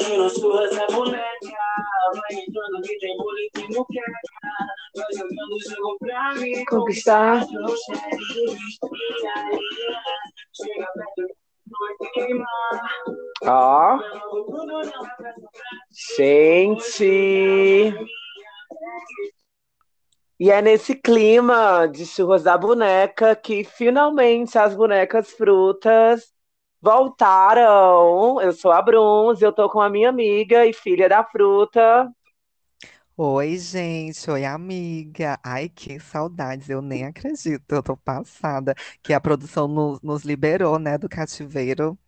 É boneca. Vai entrando que tem boletim no queca. Vai jogando o jogo pra me Conquistar. Chega perto, vai queimar. Ó, gente. E é nesse clima de churras da boneca que finalmente as bonecas frutas voltaram. Eu sou a Bruns, eu tô com a minha amiga e filha da fruta. Oi, gente, oi, amiga. Ai, que saudades, eu nem acredito, eu tô passada que a produção nos, nos liberou, né, do cativeiro.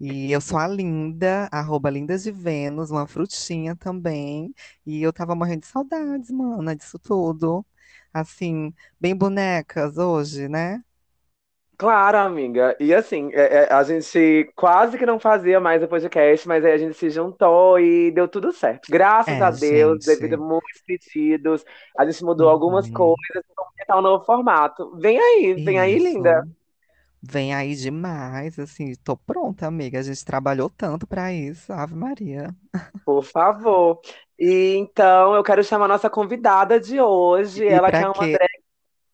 E eu sou a Linda, arroba Lindas de Vênus, uma frutinha também. E eu tava morrendo de saudades, mana, disso tudo. Assim, bem bonecas hoje, né? Claro, amiga. E assim, é- é, a gente quase que não fazia mais o podcast, mas aí a gente se juntou e deu tudo certo. Graças a É, Deus, devido a gente. muitos pedidos, a gente mudou algumas Uhum. coisas, vamos tentar um novo formato. Vem aí, vem aí, linda. Isso. Vem aí demais, assim, tô pronta, amiga. A gente trabalhou tanto pra isso, Ave Maria. Por favor. E então eu quero chamar a nossa convidada de hoje, E ela que é uma quê? drag.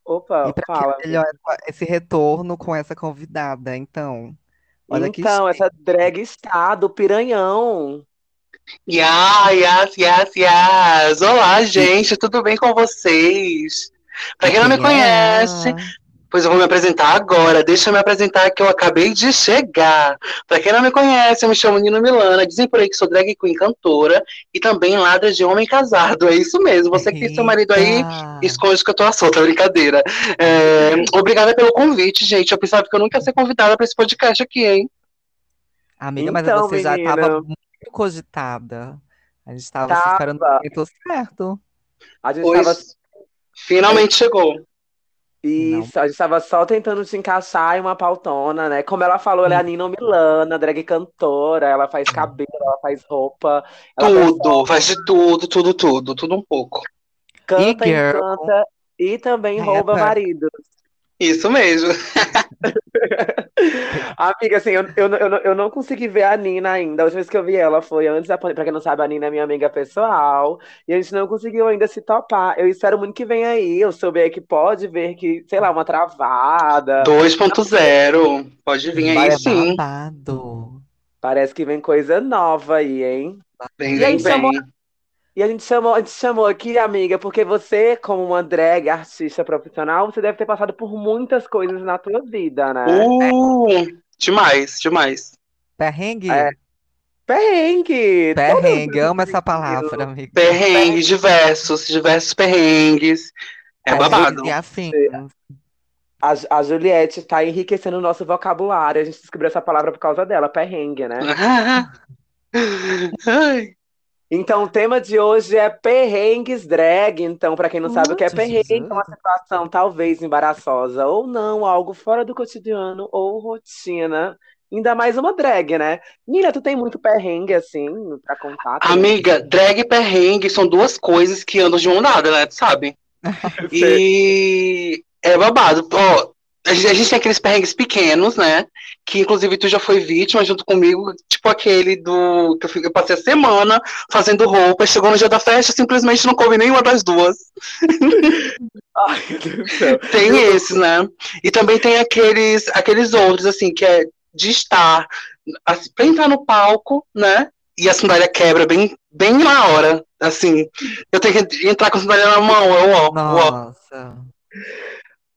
E Opa, pra que fala. melhor esse retorno com essa convidada? Então, olha que Então, essa drag está do Piranhão. Yeah, yes, yes, yes. Olá, gente, tudo bem com vocês? Pra E quem não me conhece? Pois eu vou me apresentar agora. Deixa eu me apresentar que eu acabei de chegar. Pra quem não me conhece, eu me chamo Nino Milana. Dizem por aí que sou drag queen cantora e também ladra de homem casado. É isso mesmo. Você que tem seu marido aí, esconde que eu tô à solta, brincadeira. É, obrigada pelo convite, gente. Eu pensava que eu nunca ia ser convidada pra esse podcast aqui, hein? Amiga, mas Então, você já estava menina, muito cogitada. A gente estava se esperando o momento certo. A gente estava finalmente chegou. Não. Isso, a gente tava só tentando te encaixar em uma pautona, né? Como ela falou, ela é a Nina Milana, drag cantora, ela faz cabelo, ela faz roupa, ela Tudo, faz de tudo, tudo, tudo, tudo um pouco. E canta, girl, encanta e também rouba rapper. maridos. Isso mesmo. Amiga, assim, eu, eu, não- eu, eu não consegui ver a Nina ainda. A última vez que eu vi ela foi antes da pandemia. Pra quem não sabe, a Nina é minha amiga pessoal. E a gente não conseguiu ainda se topar. Eu espero muito que venha aí. Eu soube aí que pode ver que, sei lá, uma travada. 2.0. Pode vir aí sim. babado. parece que vem coisa nova aí, hein? Vem, E a vem, gente chamou. E a gente chamou, a gente chamou aqui, amiga, porque você, como uma drag artista profissional, você deve ter passado por muitas coisas na tua vida, né? Uh, demais, demais. Perrengue? É, perrengue, Perrengue, amo essa palavra, amiga. Perrengues diversos, diversos perrengues. É babado. e afins. A, a Juliette tá enriquecendo o nosso vocabulário. A gente descobriu essa palavra por causa dela, perrengue, né? Ai, Então, o tema de hoje é perrengues drag. Então, pra quem não sabe o que é perrengue, é uma situação talvez embaraçosa ou não, algo fora do cotidiano ou rotina. Ainda mais uma drag, né? Nina, tu tem muito perrengue assim pra contar? Tem? Amiga, drag e perrengue são duas coisas que andam de mão dada, né? Tu sabe? E é babado. Ó, a gente, a gente tem aqueles perrengues pequenos, né? Que inclusive tu já foi vítima junto comigo, tipo aquele do que eu, fui- eu passei a semana fazendo roupa, chegou no dia da festa, simplesmente não coube nenhuma das duas. Ai, meu Deus do céu. Tem Eu tô- esses, né? E também tem aqueles, aqueles outros, assim, que é de estar, assim, pra entrar no palco, né? E a sandália quebra bem, bem na hora. Assim, eu tenho que entrar com a sandália na mão, eu, ó, ó.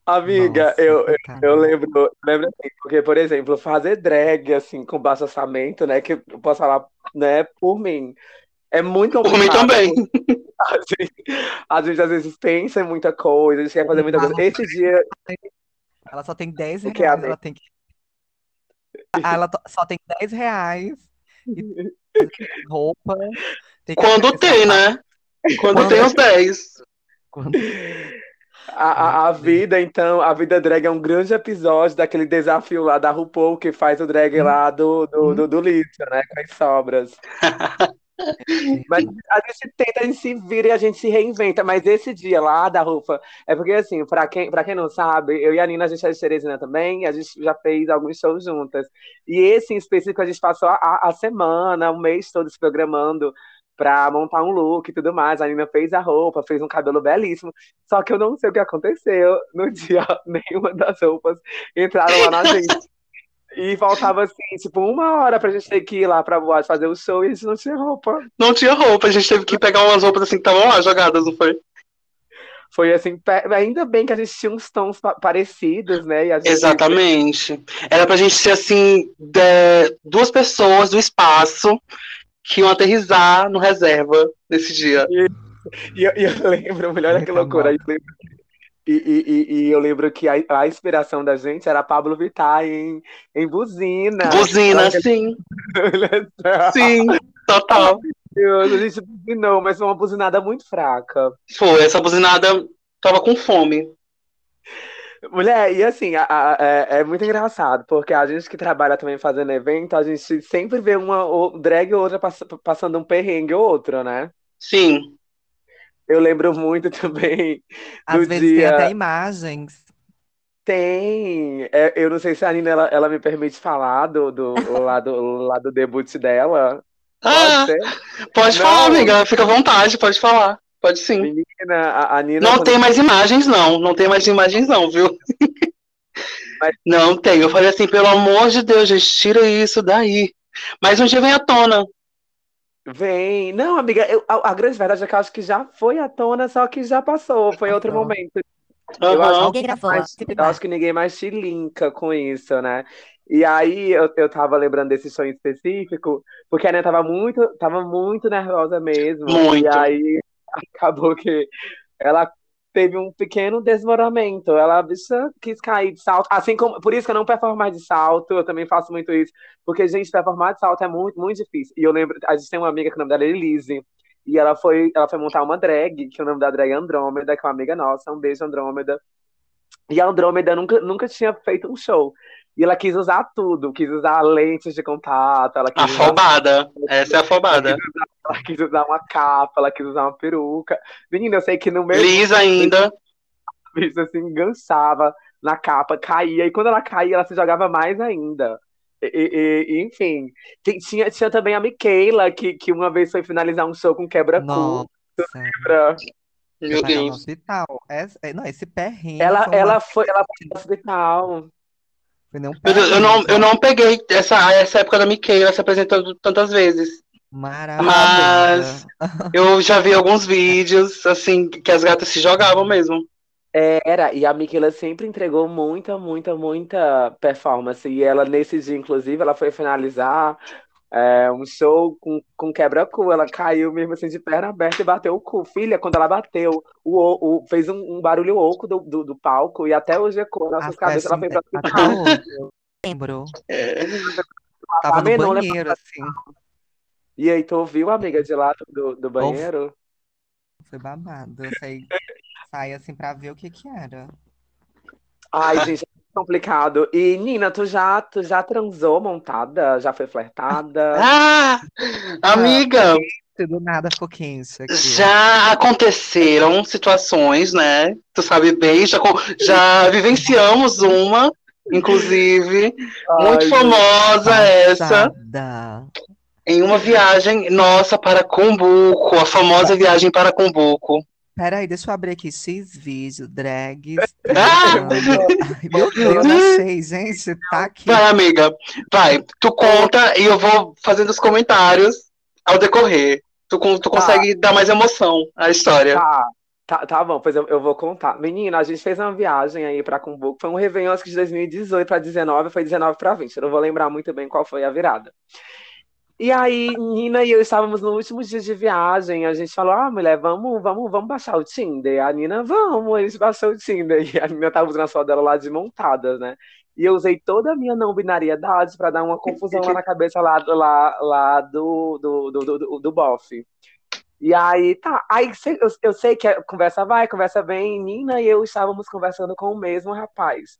Amiga, nossa, eu, eu, eu lembro, lembro assim, porque, por exemplo, fazer drag assim com baixo orçamento, né? Que eu posso falar, né, por mim. É muito Por mim complicado. também. A gente, a gente às vezes pensa em muita coisa, a gente quer fazer muita coisa. Esse dia, Ela só tem 10 o que, reais, amiga? ela tem que. Ah, Ela só tem 10 reais e tem roupa, tem que Quando tem, sapato. né? Quando Quando tem os 10. Quando... A, a, a vida, então, a vida drag é um grande episódio daquele desafio lá da RuPaul que faz o drag lá do, do, do, do lixo, né? Com as sobras. Mas a gente tenta, a gente se vira e a gente se reinventa. Mas esse dia lá da Rufa, é porque assim, pra quem, pra quem não sabe, eu e a Nina, a gente é de Teresina também, a gente já fez alguns shows juntas. E esse em específico, a gente passou a, a semana, o mês todo se programando pra montar um look e tudo mais. A Nina fez a roupa, fez um cabelo belíssimo. Só que eu não sei o que aconteceu. No dia, nenhuma das roupas entraram lá na gente. E faltava assim, tipo, uma hora pra gente ter que ir lá pra boate fazer o show e a gente não tinha roupa. Não tinha roupa, a gente teve que pegar umas roupas assim que estavam lá jogadas, não foi? Foi assim, ainda bem que a gente tinha uns tons pa- parecidos, né? Gente- Exatamente. Era pra gente ser assim, de- duas pessoas do espaço que iam aterrizar no reserva nesse dia. E eu, e eu lembro, melhor é que loucura. eu lembro E, e, e, e eu lembro que a, a inspiração da gente era Pablo Vittar em, em Buzina. Buzina, sim, sim, total. Deus, a gente buzinou, mas foi uma buzinada muito fraca. Foi, essa buzinada tava com fome. Mulher, e assim, a- a- é, é muito engraçado, porque a gente que trabalha também fazendo evento, a gente sempre vê uma ou- drag ou outra pass- passando um perrengue ou outro, né? Sim. Eu lembro muito também Às do vezes tem dia. até imagens. Tem. É, eu não sei se a Nina ela, ela me permite falar do, do, lá, do, lá do debut dela. Pode Ah, ser? pode Não. falar, amiga. Fica à vontade, pode falar. Pode sim. Menina, a, a Nina. Não tem mais imagens, não. Não tem mais imagens, não, viu? Mas- Não tem. Eu falei assim, pelo amor de Deus, gente, tira isso daí. Mas um dia vem à tona. Vem. Não, amiga, eu- a, a grande verdade é que eu acho que já foi à tona, só que já passou. Foi outro momento. Eu acho gravou. Mas tipo, eu acho que ninguém mais te linka com isso, né? E aí eu, eu tava lembrando desse show em específico, porque a Nena tava muito, tava muito nervosa mesmo. Muito. E aí acabou que ela teve um pequeno desmoronamento. Ela, bicha, quis cair de salto. Assim como, por isso que eu não performo mais de salto, eu também faço muito isso. Porque, gente, performar de salto é muito, muito difícil. E eu lembro, a gente tem uma amiga que o nome dela é Elise. E ela foi, ela foi montar uma drag, que o nome da drag é Andrômeda, que é uma amiga nossa. Um beijo, Andrômeda. E a Andrômeda nunca, nunca tinha feito um show. E ela quis usar tudo, quis usar lentes de contato, ela quis usar, Afobada. Essa é afobada. ela quis usar uma capa, ela quis usar uma peruca. Menina, eu sei que no meio Lisa ainda. bicho assim, enganchava na capa, caía, e quando ela caía, ela se jogava mais ainda. E, e- enfim, tinha, tinha também a Michaela, que, que uma vez foi finalizar um show com quebra-cu. Pra- Meu no Deus. hospital. É, não, esse perrengue Ela, uma- ela foi, ela foi pro hospital. Foi nem um Meu Deus, eu não, eu não peguei essa, essa época da Miquela se apresentando tantas vezes. Maravilhosa. Eu já vi alguns vídeos, assim, que as gatas se jogavam mesmo. Era, e a Michaela sempre entregou muita, muita, muita performance. E ela, nesse dia, inclusive, ela foi finalizar é, um show com, com quebra-cu. Ela caiu mesmo assim de perna aberta e bateu o cu. Filha, quando ela bateu, o, o- o- fez um, um barulho oco do, do, do palco e até hoje ecoou nas nossas cabeças. Ela foi pra hospital. hoje, eu lembro. Tava no menor, né, banheiro, assim. E aí, tu ouviu, amiga, de lá do, do banheiro? Foi babado. Eu saí, saí assim pra ver o que que era. Ai, gente, é complicado. E, Nina, tu já, tu já transou montada? Já foi flertada? Ah, amiga, Do nada ficou quente aqui. já aconteceram situações, né? Tu sabe bem, já, já vivenciamos uma, inclusive, muito Ai, famosa essa, em uma viagem nossa para Cumbuco, a famosa viagem para Cumbuco. Peraí, deixa eu abrir aqui. X vídeo, drags. Ah! Ai, meu Deus, achei, gente. Tá aqui. Vai, amiga, vai. Tu conta e eu vou fazendo os comentários ao decorrer. Tu, tu consegue dar mais emoção à história. Tá, tá, tá bom, pois eu, eu vou contar. Menina, a gente fez uma viagem aí pra Cumbuco. Foi um Réveillon, acho que de 2018 pra 19, foi 19 pra 20. Eu não vou lembrar muito bem qual foi a virada. E aí, Nina e eu estávamos no último dia de viagem. A gente falou: Ah, mulher, vamos, vamos, vamos baixar o Tinder. A Nina, vamos, a gente baixou o Tinder. E a Nina tava usando a dela lá de montadas, né? E eu usei toda a minha não binariedade pra dar uma confusão lá na cabeça lá, lá, lá do, do, do, do, do, bofe. E aí, tá. Aí eu, eu sei que a conversa vai, conversa vem. Nina e eu estávamos conversando com o mesmo rapaz.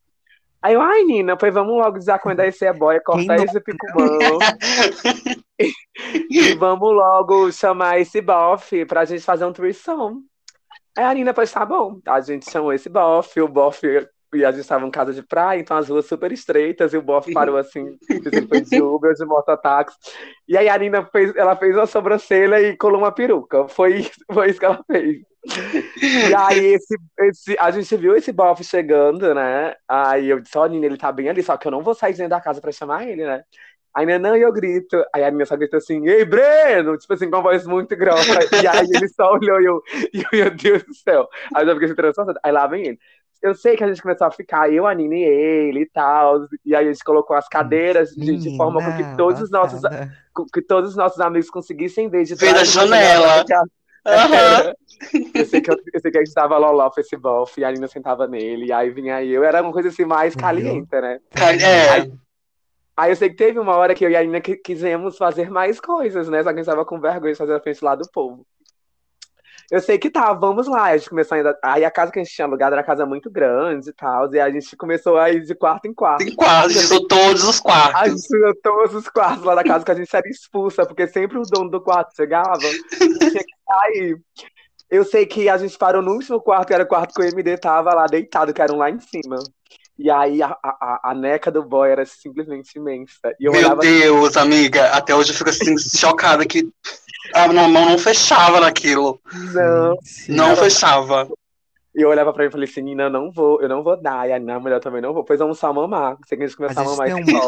Aí eu, ai, Nina, pois vamos logo desacuendar esse boy, cortar esse picumão. e vamos logo chamar esse bofe pra gente fazer um threesome. Aí a Nina, pois tá bom. A gente chamou esse bofe, o bofe e a gente estava em casa de praia, então as ruas super estreitas, e o bofe parou assim, foi de Uber, de mototáxi. E aí a Nina fez, ela fez uma sobrancelha e colou uma peruca. Foi, foi isso que ela fez. E aí esse, esse, a gente viu esse bofe chegando, né? Aí eu disse, ó, Nina, ele tá bem ali, só que eu não vou sair dentro da casa pra chamar ele, né? Aí Nina, não, e eu grito. Aí a Nina só grita assim, ei, Breno! Tipo assim, com uma voz muito grossa. E aí ele só olhou e eu, e eu, meu Deus do céu. Aí eu já fiquei se transformando. Aí lá vem ele. Eu sei que a gente começou a ficar, eu, a Nina e ele e tal. E aí a gente colocou as cadeiras de, de forma com que todos os nossos, que todos os nossos amigos conseguissem ver de Ver da janela. que a- Aham. eu sei, que eu, eu sei que a gente tava loló pra esse bofe e a Nina sentava nele, e aí vinha eu, era uma coisa assim mais Uhum. caliente, né? É. Aí eu sei que teve uma hora que eu e a Nina qui- quisemos fazer mais coisas, né? Só que a gente tava com vergonha de fazer na frente lá do povo. Eu sei que tá, vamos lá. A gente começou ainda. Aí a casa que a gente tinha alugado era uma casa muito grande e tal. E a gente começou a ir de quarto em quarto. Tem quartos, usou todos os A quartos. gente tinha todos os quartos lá da casa que a gente era expulsa, porque sempre o dono do quarto chegava e tinha que sair. Eu sei que a gente parou no último quarto, que era o quarto que o MD tava lá deitado, que era um lá em cima. E aí a, a, a neca do boy era simplesmente imensa. E eu Meu olhava Deus, amiga, até hoje eu fico assim, chocada que a minha mão não fechava naquilo. não. Gente, Não fechava. E eu olhava pra mim e falei assim, Nina, eu não vou, eu não vou dar. E a Nina, a mulher também não vou. Pois vamos só mamar. Sei que a gente A começou a mamar idade, tá?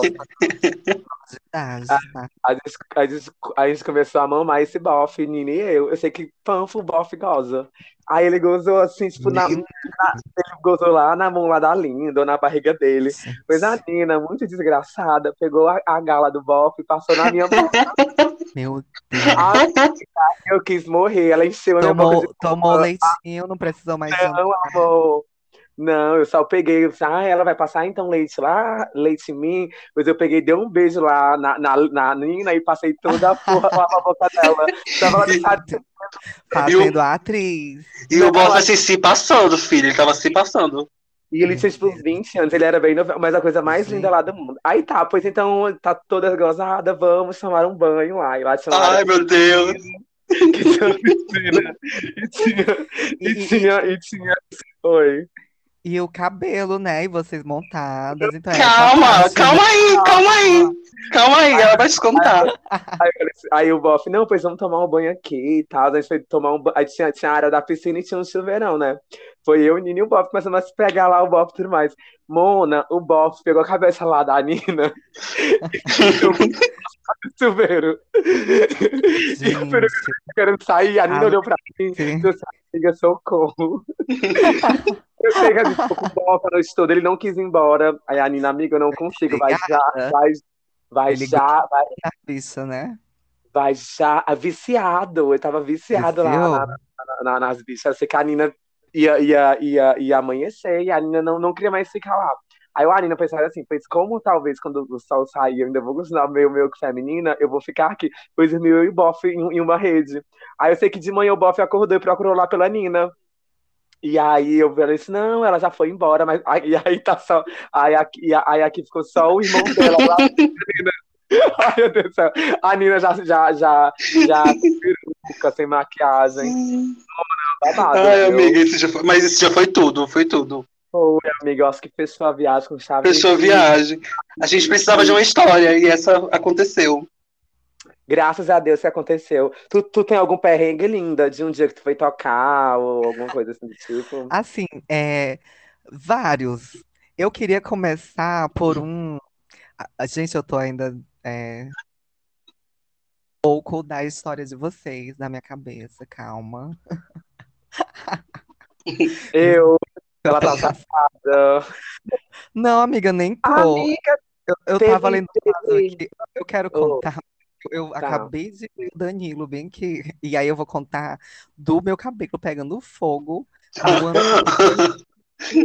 A gente, a, gente, a gente começou a mamar esse bofe, Nina e eu. Eu sei que panfo o bofe goza. Aí ele gozou assim, tipo, na, na- ele gozou lá na mão lá da Linda, ou na barriga dele. Pois a Nina, muito desgraçada, pegou a, a gala do bofe e passou na minha boca. Meu Deus. Ai, eu quis morrer. Ela encheu a minha boca de Tomou, tomou leitinho, não precisou mais Não, amor. Não, eu só peguei, eu disse, ah, ela vai passar então leite lá, leite em mim. Pois eu peguei, dei um beijo lá na, na, na Nina e passei toda a porra lá pra boca dela. Tava lá fazendo a atriz. E o bofe assim, se passando, filho. Ele tava se passando. E ele tinha tipo uns 20 anos, ele era bem novo, mas a coisa mais Sim. linda lá do mundo. Aí tá, pois então tá toda gozada, vamos tomar um banho lá. E lá Ai, meu Deus. que tinha piscina. E tinha, E, e e- tinha, e tinha. Oi. E o cabelo, né? E vocês montadas. Então, é Calma, calma aí, calma aí. Calma aí, ela vai te contar. Aí, eu assim- aí o bofe, não, pois vamos tomar um banho aqui e tal. A gente foi tomar um banho. Aí tinha, tinha a área da piscina e tinha um chuveirão, né? Foi eu, o Nino e o bofe começamos a se pegar lá, o bofe e tudo mais. Mona, o bofe pegou a cabeça lá da Nina e chuveiro. E o peru Gente, querendo sair, a Nina Ah, olhou pra mim e amiga, socorro. Eu sei que a gente ficou com o bofe a noite toda, ele não quis ir embora. Aí a Nina, amiga, eu não consigo, vai já, vai, vai Ele já, vai bicha, né? Vai já, ah, viciado, eu tava viciado lá na- na- na- nas bichas. Sei que a Nina ia, ia, ia, ia amanhecer e a Nina não, não queria mais ficar lá. Aí a Nina pensava assim, pois como talvez quando o sol sair eu ainda vou continuar meio, meio que feminina, eu vou ficar aqui. Pois o meu e o Boff em, em uma rede. Aí eu sei que de manhã o Boff acordou e procurou lá pela Nina. E aí eu falei assim, não, ela já foi embora, mas aí, e aí tá só. Aí aqui, aí aqui ficou só o irmão dela lá. Nina. Ai, meu Deus do céu. A Nina já, já, já, já sem peruca, sem maquiagem. Ai, amiga, esse já foi, mas isso já foi tudo, foi tudo. Foi, amiga, eu acho que fechou a viagem com chave Fechou a de- viagem. A gente precisava de uma história e essa aconteceu. Graças a Deus que aconteceu. Tu, tu tem algum perrengue linda de um dia que tu foi tocar ou alguma coisa assim do tipo? Assim, é, vários. Eu queria começar por um. Gente, eu tô ainda é, um pouco da história de vocês na minha cabeça, calma. Eu, ela tá safada. Não, amiga, nem tô. Amiga, Eu, eu tava lendo aqui. Eu quero Oh. contar. Eu Tá. acabei de ver o Danilo, bem que. E aí eu vou contar do meu cabelo pegando fogo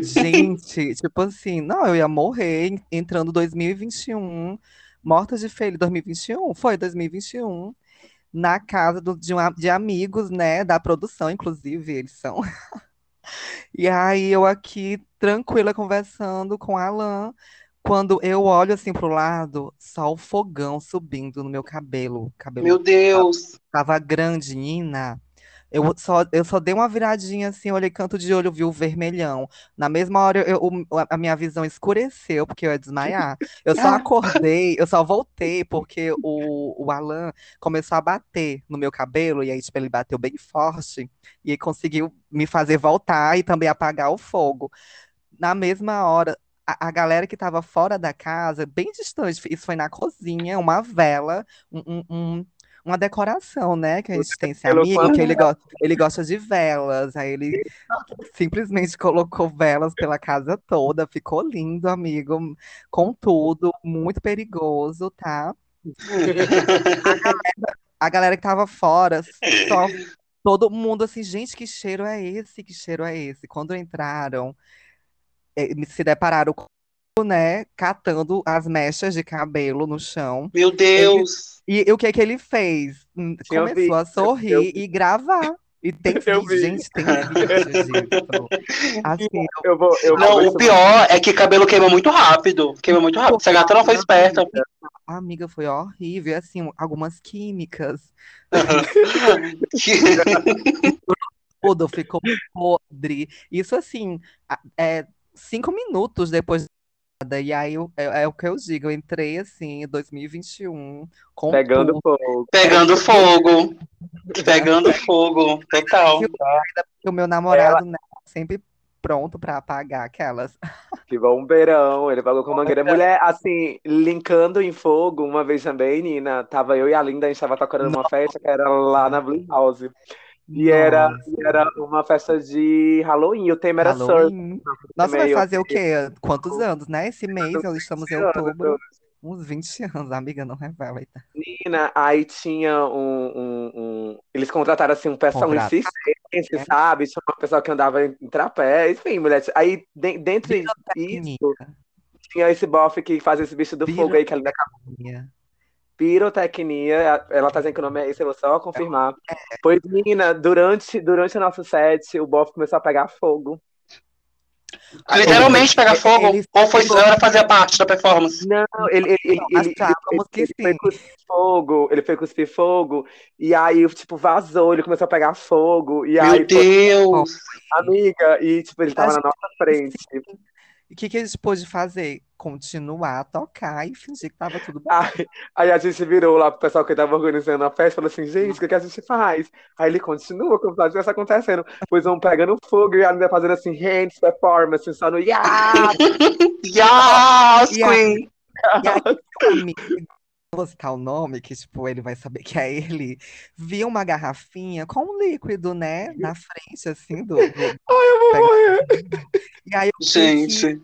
Gente, tipo assim, não, eu ia morrer en- entrando 2021, morta de feio, 2021, foi 2021, na casa do- de, um de amigos, né, da produção, inclusive, eles são. E aí eu aqui tranquila conversando com a Alan. Quando eu olho assim pro lado, só o fogão subindo no meu cabelo. cabelo Meu Deus. tava grande, Nina. Eu só, eu só dei uma viradinha assim, olhei canto de olho, vi o vermelhão. Na mesma hora, eu, o- a minha visão escureceu, porque eu ia desmaiar. Eu só acordei, eu só voltei, porque o, o Alan começou a bater no meu cabelo, e aí, tipo, ele bateu bem forte, e aí conseguiu me fazer voltar e também apagar o fogo. Na mesma hora, a, a galera que tava fora da casa, bem distante, isso foi na cozinha, uma vela, um, um- um- uma decoração, né? Que a gente tem esse amigo que ele, go ele gosta de velas. Aí ele simplesmente colocou velas pela casa toda. Ficou lindo, amigo. Com tudo, muito perigoso, tá? A galera que tava fora, só todo mundo assim, gente, que cheiro é esse? Que cheiro é esse? Quando entraram, eh, se depararam com, né, catando as mechas de cabelo no chão. Meu Deus. E, o que que ele fez? Hum, Começou a sorrir eu e gravar. E tem Eu vídeo, vi. gente, tem vídeo disso. Assim, Eu vou, eu Não, o pior é que cabelo queima muito rápido. Queima muito rápido. Essa gata não foi esperta. a amiga foi horrível, assim, algumas químicas. Tudo ficou podre. Isso assim, é cinco minutos depois e aí eu- é, é o que eu digo, eu entrei assim em 2021 com Pegando tudo. fogo. Pegando fogo. Pegando fogo. Total. E o meu namorado, né, sempre pronto pra apagar aquelas. Que bombeirão, ele pagou com mangueira. Mulher, assim, linkando em fogo, uma vez também, Nina, tava eu e a Linda, a gente tava tocando numa festa que era lá na Blue House. E era, Nossa, e era uma festa de Halloween, o tema era surf. Halloween. Nossa, vai fazer o quê? Quantos anos, né? Esse mês, nós estamos em 20 anos, outubro. Uns 20 anos, amiga, não revela. Eita. Menina, aí tinha um, um- um- Eles contrataram assim um pessoal Contrataram. insistente, sabe? Tinha uma pessoa que andava em trapé, enfim, mulher. Aí de- dentro disso tinha esse bofe que fazia esse bicho do fogo aí, que ela pirotecnia. Ela tá dizendo que o nome é esse, eu vou só confirmar. Pois, menina, durante, durante o nosso set, o bofe começou a pegar fogo. Literalmente pegar fogo? Ele- Ou foi ela fazia parte da performance? Não, ele, ele, ele, ele, achávamos que ele foi cuspir fogo, ele foi cuspir fogo, e aí, tipo, vazou, ele começou a pegar fogo, e aí, Meu Deus. amiga, e, tipo, ele tava na nossa frente. O que, que gente pôde fazer? Continuar a tocar e fingir que tava tudo bem. Aí, aí a gente virou lá pro pessoal que tava organizando a festa e falou assim, gente, o que, que a gente faz? Aí ele continua como se nada estivesse acontecendo. Pois vão pegando fogo e ainda fazendo assim, hands performance, só no yeah! Yes, E aí- Queen. Eu vou citar o nome, que tipo, ele vai saber que é ele, viu uma garrafinha com um líquido, né, na frente, assim, do... do- Ai, eu vou morrer. E aí, o que que Gente.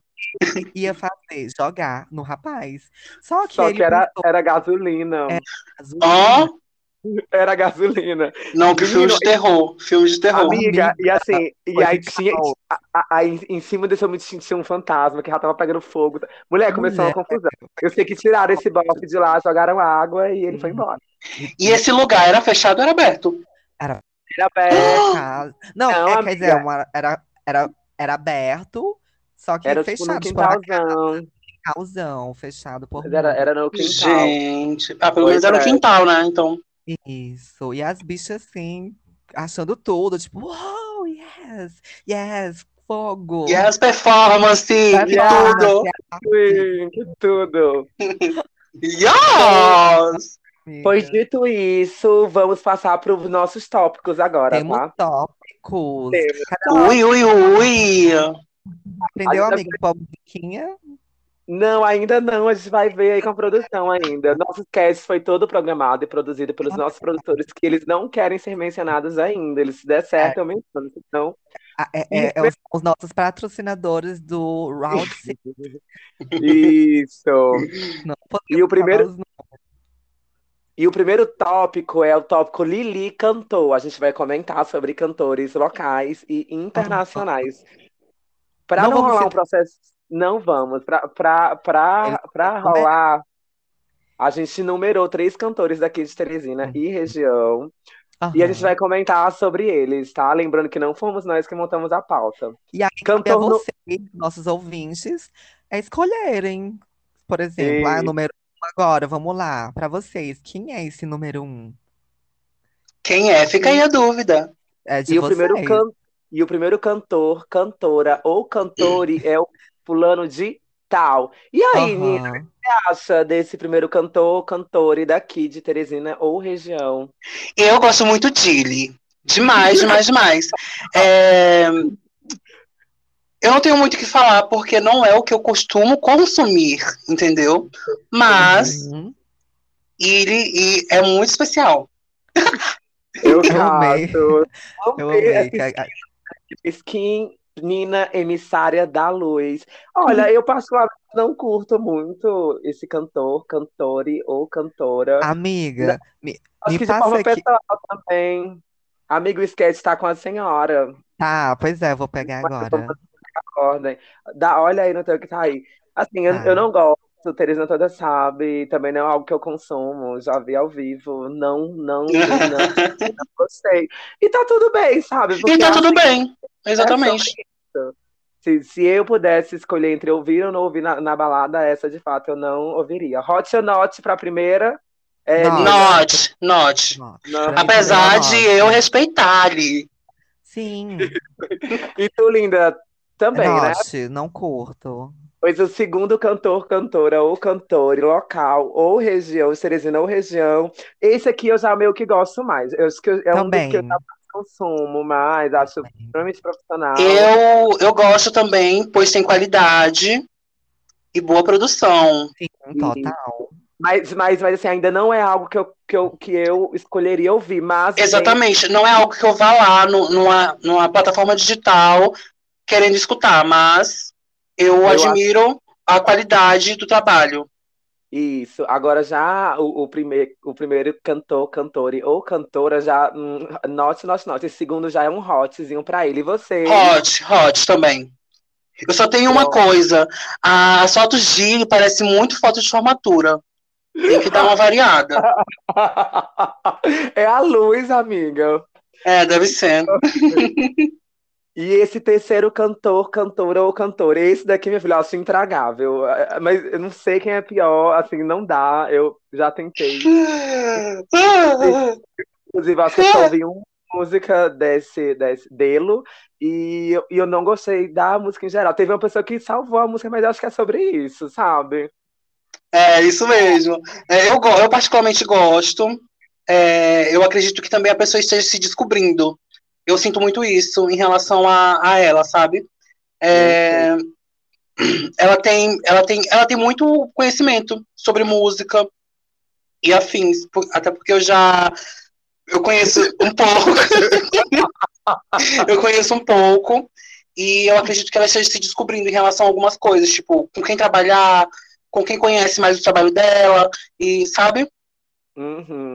ia fazer? Jogar no rapaz. Só que Só ele que era, pensou, era gasolina. É. azul, Ó, Era gasolina. não, que filme de terror. Filme de terror. Amiga, e assim, e aí tinha. Aí em cima desse homem tinha um fantasma que já tava pegando fogo. Mulher, começou uma confusão. Eu sei que tiraram esse bofe de lá, jogaram água e ele foi embora. E esse lugar era fechado ou era aberto? Era aberto. É, casa. Não, Não, é, quer dizer, uma- era, era, era aberto, só que Era tipo fechado, tipo, era quintalzão. fechado por Era, era no quintal. Gente. Ah, pelo menos era no pra- quintal, né? Então. Isso. E as bichas, assim, achando tudo, tipo, uau, yes, yes, fogo. Performances, Performance, tudo. Sim, que tudo. Yes! amiga. Pois dito isso, vamos passar para os nossos tópicos agora, Temos tá? tópicos. Temos. Ui, ui, ui. Aprendeu, amiga, com a musiquinha? Não, ainda não, a gente vai ver aí com a produção ainda. Nosso cast foi todo programado e produzido pelos nossos produtores, que eles não querem ser mencionados ainda. Eles, se der certo, eu menciono. Então, É, é- é os, os nossos patrocinadores do Round Six. isso. Não E o primeiro-. E o primeiro tópico é o tópico Lili Cantou. A gente vai comentar sobre cantores locais e internacionais. Para Não não, rolar um processo. Não vamos. Para Eles- rolar, a gente numerou três cantores daqui de Teresina e região. E a gente vai comentar sobre eles, tá? Lembrando que não fomos nós que montamos a pauta. E aí, é Cantor no... vocês, nossos ouvintes, a escolherem. Por exemplo, ah, E... número um agora, vamos lá. Pra vocês, quem é esse número um? Quem é? Fica aí a dúvida. É de E o primeiro vocês. can... e o primeiro cantor, cantora ou cantore é o fulano de tal. E aí, Nina, o que você acha desse primeiro cantor, cantore daqui de Teresina ou região? Eu gosto muito dele. Demais, demais, demais. É, Eu não tenho muito o que falar, porque não é o que eu costumo consumir, entendeu? Mas Uhum. ele e é muito especial. Eu Eu amei. Eu Amei skin Nina emissária da luz. Olha, eu particularmente não curto muito esse cantor, cantore ou cantora. Amiga, me, Acho me que de forma passa aqui. pessoal também. Amigo Sketch tá com a senhora. Tá, pois é, eu vou pegar agora. Ordem. Dá, olha aí no teu que tá aí. Assim, eu, eu Tá. não gosto, Teresa toda sabe, também não é algo que eu consumo, já vi ao vivo, não, não, não, não gostei. E tá tudo bem, sabe? E Porque tá tudo assim, bem. é Se, se eu pudesse escolher entre ouvir ou não ouvir na, na balada, essa de fato eu não ouviria. Hot or not pra primeira, é, Not. Not, not. Também é Apesar de not. eu respeitar ali. Sim, E tu, linda, também, né? not, não curto. Pois o segundo cantor, cantora ou cantor local ou região, Teresina ou região, esse aqui eu já meio que gosto mais. Eu acho que é um dos que eu Também. já mais consumo mais, acho extremamente profissional. Eu, eu gosto também, pois tem qualidade e boa produção. Sim, total. Mas, mas, mas assim, ainda não é algo que eu, que eu, que eu escolheria ouvir, mas tem- Exatamente. Não é algo que eu vá lá no- numa, numa plataforma digital querendo escutar, mas eu, Eu acho- admiro a qualidade do trabalho. Isso. Agora já o, o, primeir, o primeiro cantor, cantore ou cantora já hum, note, note, note. Esse segundo já é um hotzinho pra ele. E você? Hot, hot também. Eu só tenho uma coisa. As fotos de parece muito foto de formatura. Tem que dar uma variada. É a luz, amiga. É, deve ser. E esse terceiro cantor, cantora ou cantora, esse daqui, minha filha, eu acho intragável. É, Mas eu não sei quem é pior, assim, não dá. Eu já tentei. Inclusive, acho que eu só ouvi uma música desse, desse dele e, eu- e eu não gostei da música em geral. Teve uma pessoa que salvou a música, mas acho que é sobre isso, sabe? É, isso mesmo. É, eu, eu particularmente gosto. É, eu acredito que também a pessoa esteja se descobrindo. Eu sinto muito isso em relação a, a ela, sabe? É, ela tem, ela tem, ela tem muito conhecimento sobre música e afins, até porque eu já eu conheço um pouco. eu conheço um pouco e eu acredito que ela esteja se descobrindo em relação a algumas coisas, tipo, com quem trabalhar, com quem conhece mais o trabalho dela, e sabe? Uhum.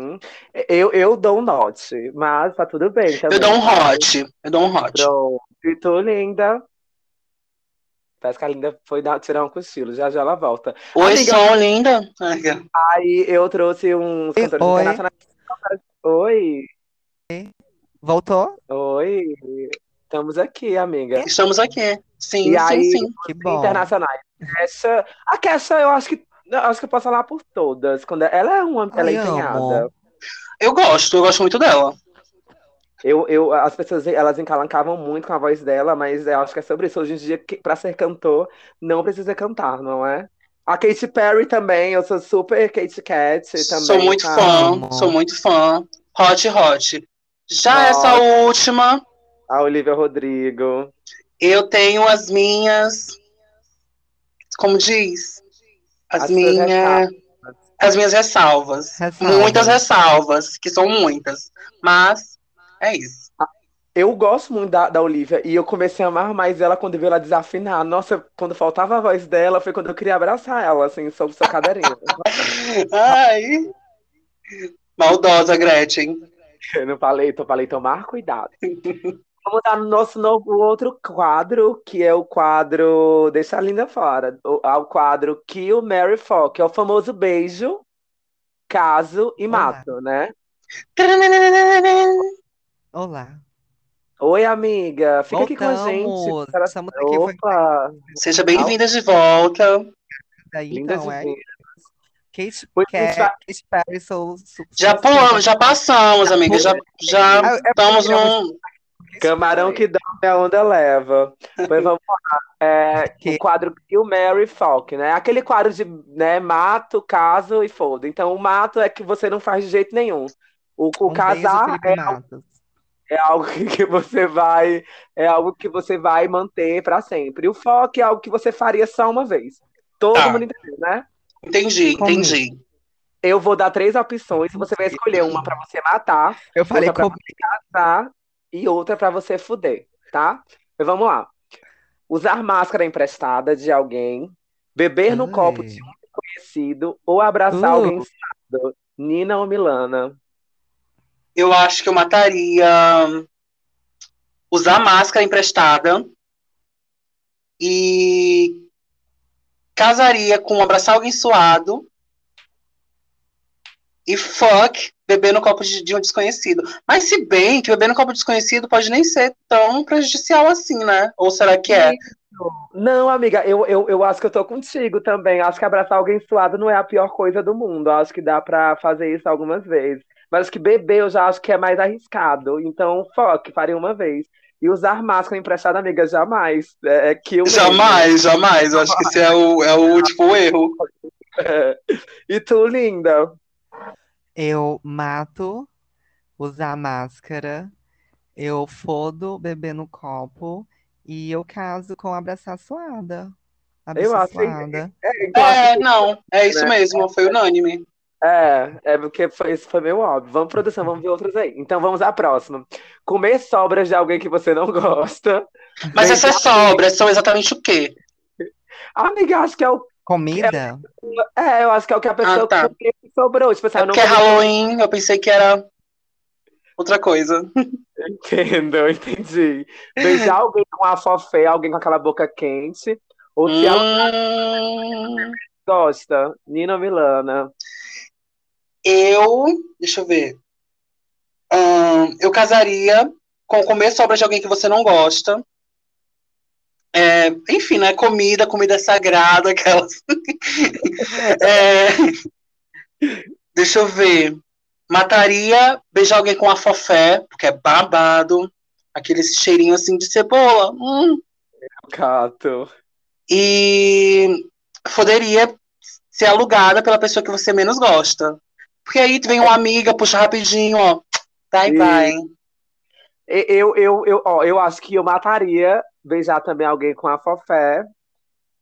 Eu, eu dou um note, mas tá tudo bem também. Eu dou um hot, eu dou um hot. Pronto. E tu, linda? Parece que a linda foi dar, tirar um cochilo, já já ela volta. Oi, Amiga, som linda. Ai, aí eu trouxe uns Oi, cantores oi. internacionais. Oi, Voltou? oi. Estamos aqui, amiga. Estamos aqui. Sim, E sim, aí, sim. Que bom. internacionais. Kesha, a Kesha, eu acho que eu acho que eu posso falar por todas. Quando ela é uma, ela é empenhada. amo. Eu gosto, eu gosto muito dela. Eu, eu, as pessoas elas encalancavam muito com a voz dela, mas eu acho que é sobre isso. Hoje em dia, pra ser cantor, não precisa cantar, não é? A Katy Perry também, eu sou super Katy Cat também, Sou muito sabe? fã, sou muito fã. Hot, hot. Já Hot. essa última, A Olivia Rodrigo. eu tenho as minhas. Como diz? As As suas minhas. As minhas ressalvas. Ressalvas. Muitas ressalvas, que são muitas. Mas é isso. Eu gosto muito da, da Olivia e eu comecei a amar mais ela quando eu vi ela desafinar. Nossa, quando faltava a voz dela, foi quando eu queria abraçar ela, assim, sobre seu cadeirinho. Ai. Maldosa, Gretchen. Eu não falei, tô falei tomar cuidado. Vamos dar no nosso novo outro quadro, que é o quadro Deixa a Linda Fora. O, ao quadro Kill, Mary Fuck, que é o famoso beijo, caso e Olá. mato, né? Olá. Oi, amiga. Fica aqui com a gente. Voltamos. Estamos aqui. Foi Opa, Seja bem-vinda de volta. daí, linda então, de é. Kate Pois Ca- vai- Katy Perry, sou su- Já pulamos, já passamos, amiga. Já, já Ah, é estamos num. Camarão que dorme a onda leva. Pois vamos lá. É, Que- o quadro Kill, Mary, Falk, né? Aquele quadro de né, mato, caso e foda. Então, o mato é que você não faz de jeito nenhum. O, o Um casar é, é algo que você vai é algo que você vai manter pra sempre. O Falk é algo que você faria só uma vez. Todo Tá. mundo entendeu, né? Entendi, entendi. Eu vou dar três opções. Você vai escolher uma pra você matar, Eu falei outra pra com você casar e outra pra você fuder, tá? Então, vamos lá. Usar máscara emprestada de alguém, beber no Ai. copo de um desconhecido ou abraçar Uh. alguém suado. Nina ou Milana? Eu acho que eu mataria usar máscara emprestada e casaria com abraçar alguém suado e fuck beber no copo de, de um desconhecido. Mas se bem que beber no copo de desconhecido pode nem ser tão prejudicial assim, né? Ou será que é? Não, amiga, eu, eu, eu acho que eu tô contigo também. Acho que abraçar alguém suado não é a pior coisa do mundo. Acho que dá pra fazer isso algumas vezes. Mas que beber eu já acho que é mais arriscado. Então, fuck, faria uma vez. E usar máscara emprestada, amiga, jamais. É, é kill mesmo. Jamais, jamais. Eu acho que esse é o, é o tipo erro. É. E tu, linda? Eu mato, usar máscara, eu fodo, beber no copo e eu caso com abraçar suada. A Eu acho que- suada. É, então, É, acho que- não, é isso Né? mesmo, foi unânime. é, é porque foi, isso foi meio óbvio. Vamos, produção, vamos ver outros aí. Então vamos à próxima. Comer sobras de alguém que você não gosta. Mas essas sobras são exatamente o quê? Amiga, acho que é o. Comida? É, eu acho que é o que a pessoa Ah, tá. sobrou. Tipo assim, É porque é Halloween, eu pensei que era outra coisa. Entendo, entendi. Beijar alguém com a fofé, alguém com aquela boca quente. Ou se ela Hum, gosta, Nina Milana. eu, deixa eu ver. Hum, eu casaria com comer sobras de alguém que você não gosta. É, enfim, né? Comida, comida sagrada, aquelas. É, deixa eu ver. Mataria, beijar alguém com a fofé, porque é babado. Aquele cheirinho assim de cebola. Hum. Cato. E poderia ser alugada pela pessoa que você menos gosta. Porque aí vem uma amiga, puxa rapidinho, ó. Vai, E- vai. Eu, eu, eu, ó, eu acho que eu mataria beijar também alguém com a fofé.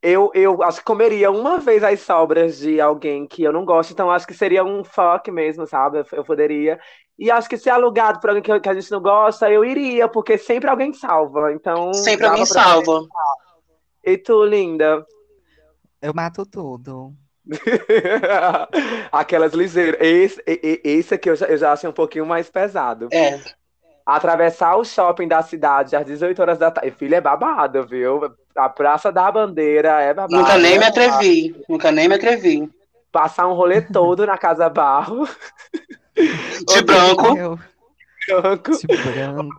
Eu, eu acho que comeria uma vez as sobras de alguém que eu não gosto, então acho que seria um fuck mesmo, sabe? Eu, eu poderia. E acho que se alugado por alguém que, que a gente não gosta, eu iria, porque sempre alguém salva. Então. Sempre alguém salva. E tu, linda? Eu mato tudo. Aquelas ligeiras. Esse, esse aqui eu já, eu já achei um pouquinho mais pesado. É. Atravessar o shopping da cidade às 18 horas da tarde. Filho, é babado, viu? A Praça da Bandeira é babado. Nunca nem é me atrevi. Nunca nem me atrevi. Passar um rolê todo na Casa Barro. De branco. Branco, de branco,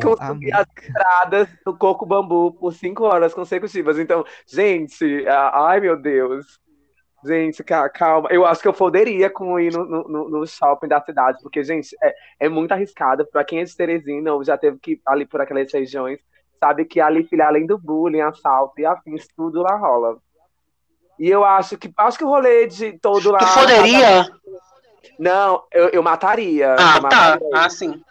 Consumir as amiga. estradas do Coco Bambu por 5 horas consecutivas. Então, gente, ai meu Deus. Gente, ca- calma. Eu acho que eu poderia com ir no, no, no shopping da cidade, porque, gente, é, é muito arriscado. Pra quem é de Teresina ou já teve que ir ali por aquelas regiões, sabe que ali, filha, além do bullying, assalto e afins, tudo lá rola. E eu acho que acho que o rolê de todo lá. Tu poderia? Não, eu, eu mataria. Ah, eu tá. mataria. Ah, sim.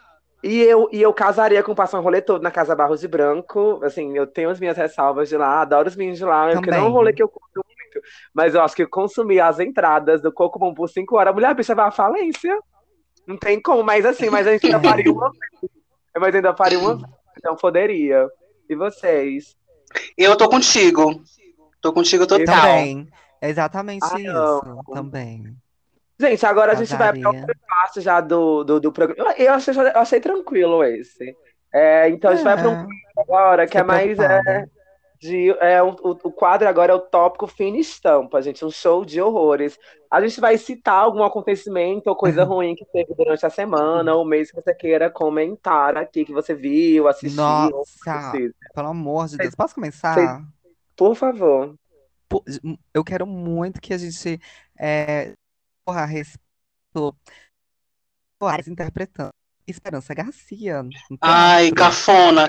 E eu, e eu casaria com passar um rolê todo na Casa Barros de Branco. Assim, eu tenho as minhas ressalvas de lá, adoro os vinhos de lá, porque não é um Também. rolê que eu curto muito. Mas eu acho que eu consumir as entradas do Coco Bom por 5 horas, a mulher a bicha vai à falência. Não tem como, mas assim, mas a gente ainda faria uma vez. Mas ainda faria uma vez, então poderia. E vocês? Eu tô contigo. Tô contigo total. Também. É exatamente Ah, isso. não. Também. Gente, agora a gente vai para Casaria. outra parte já do, do, do programa. Eu, achei, eu achei tranquilo esse. É, então a gente vai para um É, agora, que é mais. É. de. É, o, o quadro agora é o tópico fina estampa, gente. Um show de horrores. A gente vai citar algum acontecimento ou coisa ruim que teve durante a semana, ou mês que você queira comentar aqui, que você viu, assistiu. Nossa, pelo amor de Deus, posso começar? Por favor. Eu quero muito que a gente é, porra, respeito Soares interpretando Esperança Garcia. Ai, teatro. cafona,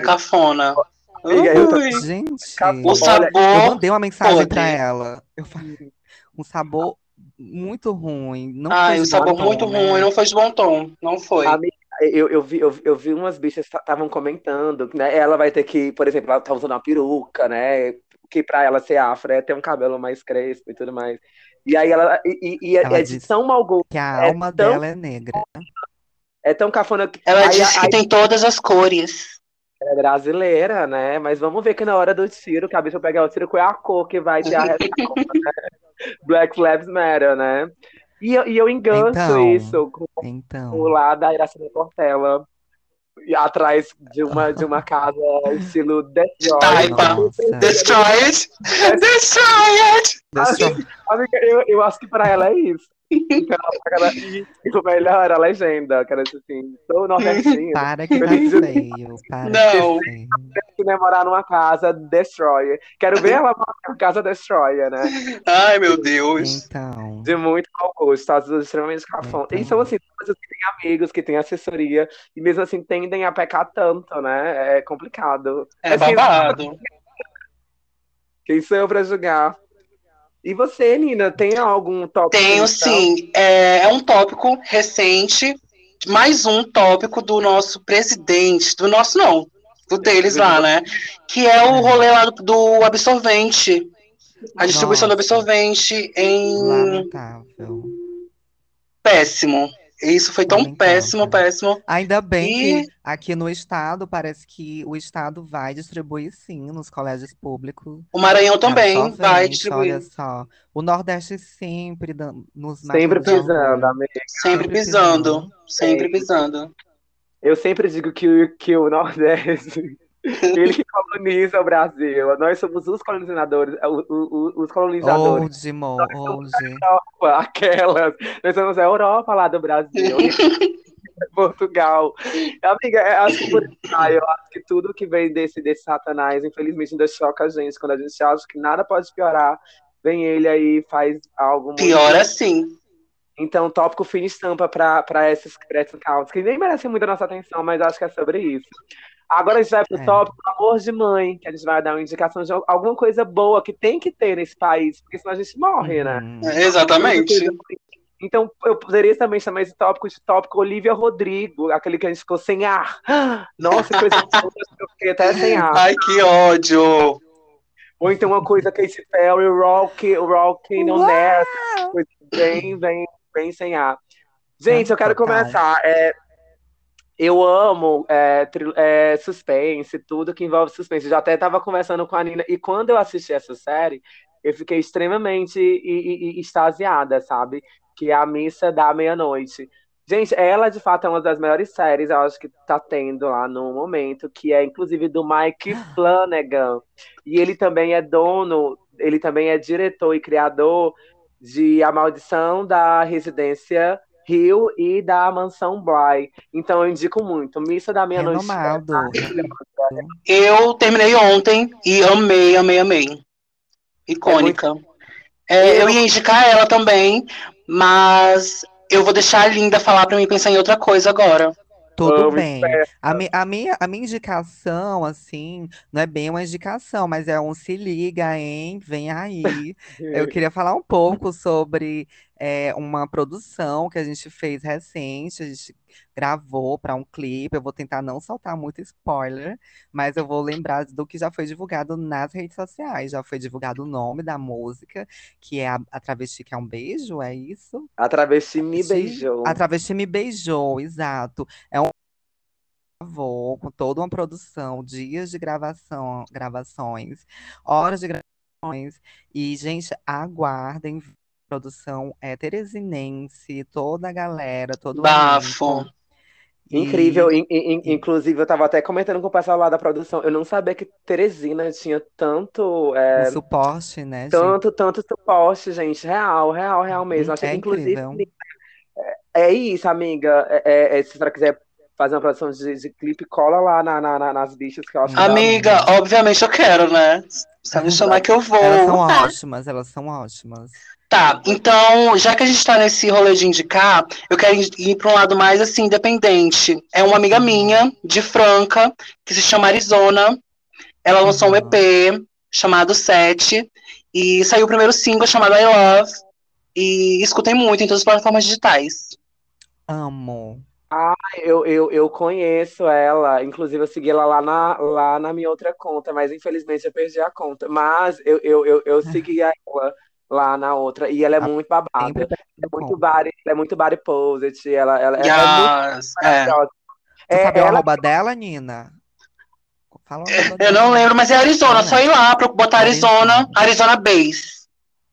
eu tô-. Gente, Acabou. O Olha, sabor. eu mandei uma mensagem podre. pra ela. Eu falei, um sabor muito ruim. Não Ai, de sabor tom, muito né? ruim, não foi de bom tom. Não foi. Amiga, eu, eu, vi, eu, eu vi umas bichas que estavam comentando, né? Ela vai ter que, por exemplo, ela tá usando uma peruca, né? Que pra ela ser afro é ter um cabelo mais crespo e tudo mais. E aí ela. E, e- e é- Ela é de tão mau gosto, Que a É alma tão- dela é negra. é tão cafona que. Ela aí, disse que aí tem todas as cores. É brasileira, né? Mas vamos ver que na hora do tiro, que a bicha pegar o tiro, qual é a cor que vai ter a resposta, né? Black Lives Matter, né? E, eu- e eu engancho Então, isso com o Então, lá da Iracema Portela. E atrás de uma, de uma casa estilo Destroy. Nossa. Destroy it! Destroy it! Eu- Amiga, eu, eu acho que pra ela é isso. Então, e o melhor, a legenda, que era tipo assim, sou nordestino, Para que tá feio. Para Não. que tá feio. né, morar numa casa Destroyer. Quero ver ela morar numa casa Destroyer, né? Ai, meu Deus. Então, De muito mau gosto, vezes extremamente cafona. E Então. são assim, pessoas que têm amigos, que têm assessoria, e mesmo assim tendem a pecar tanto, né? É complicado. É Assim, babado. Quem sou eu pra julgar? E você, Nina, tem algum tópico? Tenho então? sim. É, é um tópico recente, mais um tópico do nosso presidente, do nosso não, do deles lá, né? Que é o rolê lá do, do absorvente. A distribuição do Nossa. absorvente em lamentável. péssimo. Isso foi tão Lamentável. péssimo, péssimo. Ainda bem E- que aqui no estado parece que o estado vai distribuir sim nos colégios públicos. O Maranhão É, também só vai distribuir. Olha só. O Nordeste sempre nos Sempre pisando, amiga. Sempre Sempre pisando. pisando. Sempre pisando. Eu sempre digo que, o- que o Nordeste, ele que coloniza o Brasil. Nós somos os colonizadores, os colonizadores. Hoje, mo, hoje. Europa, aquelas. Nós somos a Europa lá do Brasil. Portugal. Amiga, é, acho que por isso, ah, eu acho que tudo que vem desse, desse satanás, infelizmente, ainda choca a gente. Quando a gente acha que nada pode piorar, vem ele aí e faz algo muito. Pior assim. Então, tópico fina estampa para esses, pra esses causas, que nem merecem muito a nossa atenção, mas acho que é sobre isso. Agora a gente vai pro É. tópico amor de mãe, que a gente vai dar uma indicação de alguma coisa boa que tem que ter nesse país, porque senão a gente morre, né? Uhum. Exatamente. Então, eu poderia também chamar esse tópico de tópico Olivia Rodrigo, aquele que a gente ficou sem ar. Nossa, que coisa boa, eu fiquei até sem ar. Ai, que ódio. Ou então uma coisa Katy Perry, Rock, Rock, não nessa, coisa bem, bem, bem sem ar. Gente, eu quero Total. começar. É, eu amo é, é, suspense, tudo que envolve suspense. Eu já até estava conversando com a Nina, e quando eu assisti essa série, eu fiquei extremamente e- e- extasiada, sabe? Que é a Missa da Meia-Noite. Gente, ela de fato é uma das melhores séries, eu acho que tá tendo lá no momento, que é inclusive do Mike Flanagan. E ele também é dono, ele também é diretor e criador de A Maldição da Residência Rio e da Mansão Bly. Então eu indico muito. Missa da Meia-Noite. Renomado. Eu terminei ontem e amei, amei, amei. Icônica. É, eu ia indicar ela também, mas eu vou deixar a Linda falar pra mim pensar em outra coisa agora. Tudo Vamos, bem. A, mi- a minha, a minha indicação, assim, não é bem uma indicação, mas é um se liga, hein? Vem aí. Eu queria falar um pouco sobre é, uma produção que a gente fez recente, a gente gravou para um clipe. Eu vou tentar não soltar muito spoiler, mas eu vou lembrar do que já foi divulgado nas redes sociais. Já foi divulgado o nome da música, que é a, a Travesti que é um beijo, é isso? A travesti me beijou. A Travesti me beijou, exato. É um gravou com toda uma produção, dias de gravação, gravações, horas de gravações. E, gente, aguardem. Produção é teresinense, toda a galera, todo o Bafo. elenco. Incrível, E in- in- inclusive eu tava até comentando com o pessoal lá da produção, eu não sabia que Teresina tinha tanto, é, suporte, né, tanto, tanto suporte, gente, real, real, real mesmo. Achei É que, inclusive, incrível. é isso, amiga. É, é- é, se você quiser fazer uma produção de, de clipe, cola lá na, na- na- nas bichas que eu acho. Amiga, obviamente eu quero, né? Só me chamar que eu vou. Elas são ótimas, elas são ótimas. Tá, então, já que a gente tá nesse rolê de indicar, eu quero ir para um lado mais assim, independente. É uma amiga minha, de Franca, que se chama Arizona. Ela lançou um Uhum. EP chamado Sete, e saiu o primeiro single chamado I Love. E escutem muito em todas as plataformas digitais. Amo. Eu, eu, eu conheço ela, inclusive eu segui ela lá na, lá na minha outra conta, mas infelizmente eu perdi a conta. Mas eu, eu, eu, eu segui ela lá na outra, e ela é Ah, muito babada. Tá É muito body, ela é muito body positive, ela, ela, ela é muito Yes, é. É, sabe ela arroba dela, Nina? Fala Eu não lembro, mas é Arizona. Só ir lá pra botar Arizona, Arizona. Base.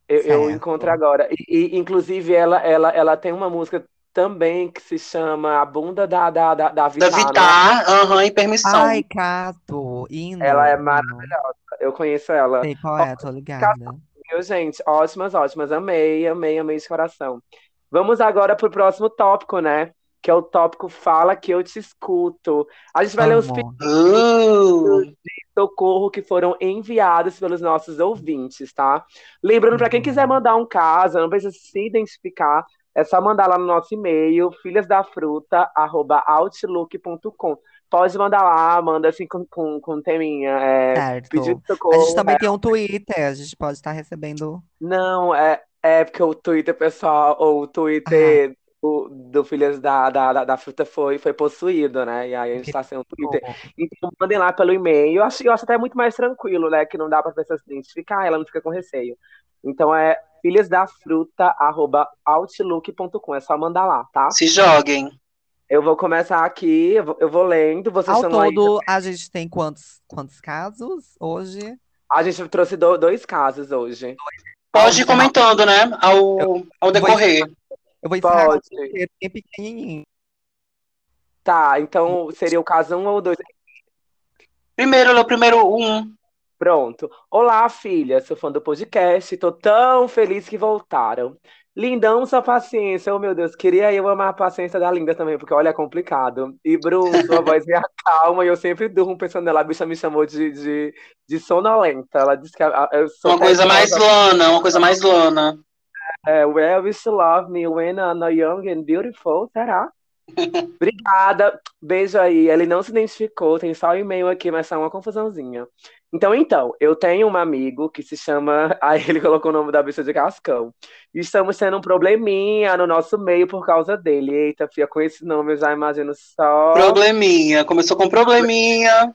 Eu, eu encontro agora. E, e, inclusive, ela, ela, ela tem uma música também que se chama A Bunda da, da, da, da Da Vitar, né? Vitar, aham, e permissão. Ai, Cato, hino, Ela é maravilhosa. Eu conheço ela. Sei qual é, tô ligada. Viu, gente? Ótimas, ótimas. Amei, amei, amei de coração. Vamos agora pro próximo tópico, né? Que é o tópico Fala que eu te escuto. A gente vai ler os Amo. Uh, socorro que foram enviados pelos nossos ouvintes, tá? Lembrando, para quem quiser mandar um caso, não precisa se identificar, é só mandar lá no nosso e-mail, filhasdafruta.outlook.com. Pode mandar lá, manda assim com, com, com teminha, é, Certo. pedido de A socorro. gente também é. tem um Twitter, a gente pode estar recebendo. Não, é, é porque o Twitter, pessoal, ou o Twitter do, do Filhas da, da, da, da Fruta foi, foi possuído, né? E aí a gente tá sem o Twitter. Então, mandem lá pelo e-mail. Eu acho, eu acho até muito mais tranquilo, né? Que não dá pra pessoa se identificar, ela não fica com receio. Então é filhasdafruta.outlook.com. É só mandar lá, tá? se joguem. Eu vou começar aqui, eu vou, eu vou lendo. Vocês Ao estão aí. todo, a gente tem quantos, quantos casos hoje? A gente trouxe do- dois casos hoje. Pode ir comentando, né? Ao, ao decorrer. Eu vou encerrar Pode. bem pequenininho. Tá, então seria o caso um ou dois? Primeiro, o primeiro um. Pronto. Olá, filha. Sou fã do podcast. Tô tão feliz que voltaram. Lindão, sua paciência. Oh, meu Deus. Queria eu amar a paciência da Linda também, porque olha, é complicado. E, Bruno, sua voz me acalma e eu sempre durmo pensando nela. A bicha me chamou de, de, de sonolenta. Ela disse que a- eu sou Uma coisa mais lana, uma coisa mais lana. É, well, you still love me when I'm young and beautiful. Será? Obrigada. Beijo aí. Ele não se identificou, tem só o e-mail aqui, mas tá uma confusãozinha. Então, então, eu tenho um amigo que se chama. Aí ele colocou o nome da bicha de Cascão. E estamos tendo um probleminha no nosso meio por causa dele. Eita, fia, com esse nome eu já imagino só. Probleminha. Começou com probleminha.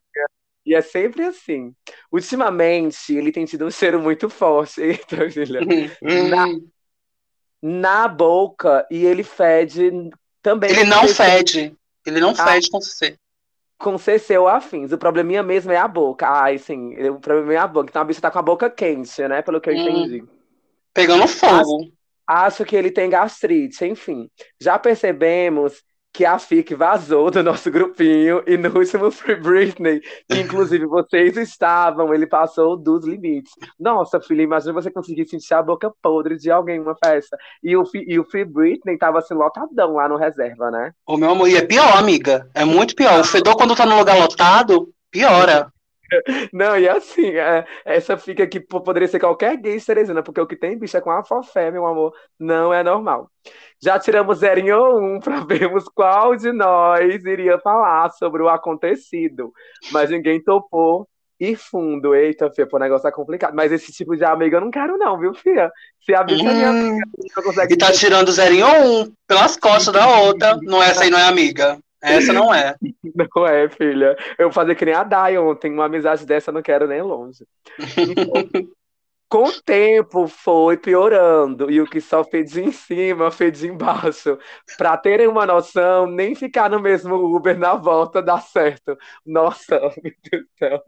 E é sempre assim. Ultimamente, ele tem tido um cheiro muito forte. Eita, filha. Na, Hum. na boca e ele fede também. Ele não fede. Ele não Ah. fede com você. Com CC ou afins. O probleminha mesmo é a boca. Ai, sim, o problema é a boca. Então a bicha tá com a boca quente, né? Pelo que eu Hum. entendi. Pegando fogo. Acho que ele tem gastrite, enfim. Já percebemos que a FIC vazou do nosso grupinho e no último Free Britney, que inclusive vocês estavam, ele passou dos limites. Nossa, filha, imagina você conseguir sentir a boca podre de alguém em uma festa. E o, e o Free Britney tava assim, lotadão lá no reserva, né? Ô, meu amor, e é pior, amiga. É muito pior. O fedor, quando tá num lugar lotado, piora. Não, e assim, é, essa fica aqui poderia ser qualquer gay Teresina, porque o que tem bicha com a fofé, meu amor, não é normal. Já tiramos zerinho ou um para vermos qual de nós iria falar sobre o acontecido, mas ninguém topou ir fundo. Eita, Fia, pô, o negócio é complicado. Mas esse tipo de amiga eu não quero, não, viu, Fia? Se a bicha é minha Hum. amiga, não consegue E tá tirando zerinho ou um pelas costas da outra. Não, essa aí não é amiga. Essa não é. Não é, filha. Eu vou fazer que nem a Dai ontem. Uma amizade dessa eu não quero nem longe. Então, com o tempo foi piorando. E o que só fez em cima, fez embaixo. Pra terem uma noção, nem ficar no mesmo Uber na volta dá certo. Nossa, meu Deus do céu.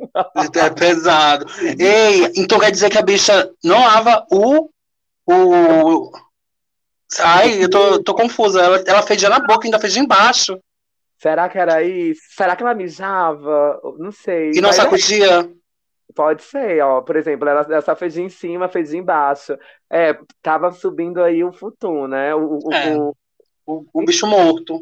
É pesado. Ei, então quer dizer que a bicha não lava o. o... Ai, eu tô, tô confusa. Ela, ela fedia na boca, ainda fedia embaixo. Será que era isso? Será que ela mijava? Não sei. E não é- sacudia? Pode ser, ó. Por exemplo, ela, ela só fedia em cima, fedia embaixo. É, tava subindo aí o futum, né? O, o- É. o- O, o bicho morto.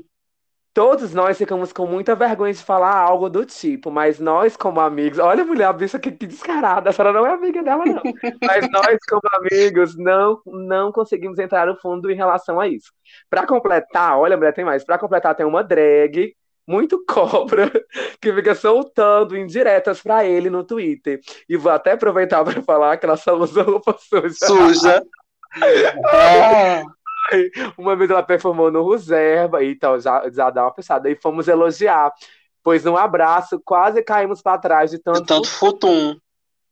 Todos nós ficamos com muita vergonha de falar algo do tipo, mas nós, como amigos, olha a mulher, a bicha que, que descarada, a senhora não é amiga dela, não. Mas nós, como amigos, não, não conseguimos entrar no fundo em relação a isso. Pra completar, olha, mulher, tem mais. Pra completar, tem uma drag muito cobra que fica soltando indiretas pra ele no Twitter. E vou até aproveitar pra falar que ela só usa roupa suja. Suja. Ah, Uma vez ela performou no Reserva, então já, já dá uma pensada. E fomos elogiar. Pois num abraço, quase caímos pra trás de tanto. tanto futum.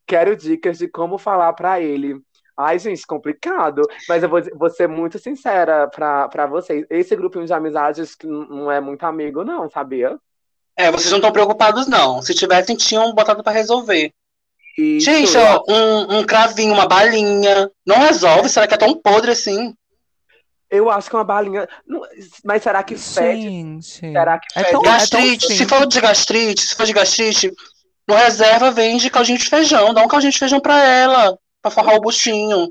Quero dicas de como falar pra ele. Ai, gente, complicado. Mas eu vou, vou ser muito sincera pra, pra vocês. Esse grupinho de amizades não é muito amigo, não, sabia? É, vocês não estão preocupados, não. Se tivessem, tinham botado pra resolver. Isso, Gente, ó, um, um cravinho, uma balinha. Não resolve? Será que é tão podre assim? Eu acho que uma balinha. mas será que fede? Gente. Será que É fede? tão, é tão Gastrite, se simples. for de gastrite, se for de gastrite, no reserva vende caldinho de feijão. Dá um caldinho de feijão pra ela, pra forrar o buchinho.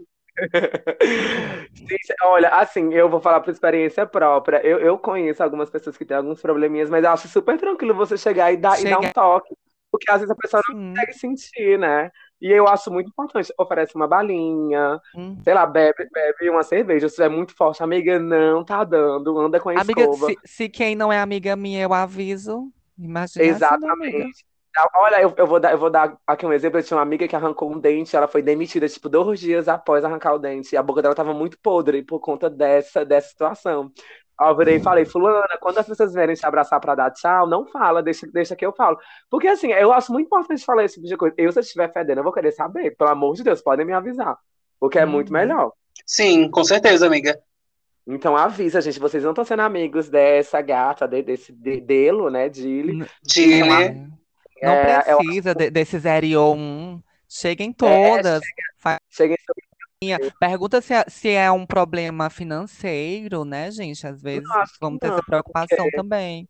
Gente, Olha, assim, eu vou falar por experiência própria. Eu, eu conheço algumas pessoas que têm alguns probleminhas, mas eu acho super tranquilo você chegar e dar, e dar um toque. Porque às vezes a pessoa não Sim. consegue sentir, né? E eu acho muito importante. Oferece uma balinha, Hum. sei lá, bebe, bebe uma cerveja. Se é muito forte, amiga, não tá dando, anda com a Amiga, escova. se, se quem não é amiga minha eu aviso, imagina. Exatamente. Olha, eu, eu vou dar, eu vou dar aqui um exemplo. Eu tinha uma amiga que arrancou um dente, ela foi demitida, tipo, dois dias após arrancar o dente. E a boca dela tava muito podre por conta dessa, dessa situação. Aí eu virei e falei, fulana, quando as pessoas vierem te abraçar pra dar tchau, não fala, deixa, deixa que eu falo. Porque assim, eu acho muito importante falar esse tipo de coisa. Eu, se eu estiver fedendo, eu vou querer saber. Pelo amor de Deus, podem me avisar. Porque é muito Uhum. melhor. Sim, com certeza, amiga. Então avisa, gente, vocês não estão sendo amigos dessa gata, de- desse de, delo, né, Dili. De, Não, né? não É, eu- precisa de- desse 01. Cheguem todas. Cheguem Pergunta se é, se é um problema financeiro, né, gente? Às vezes que vamos ter não, essa preocupação porque- também.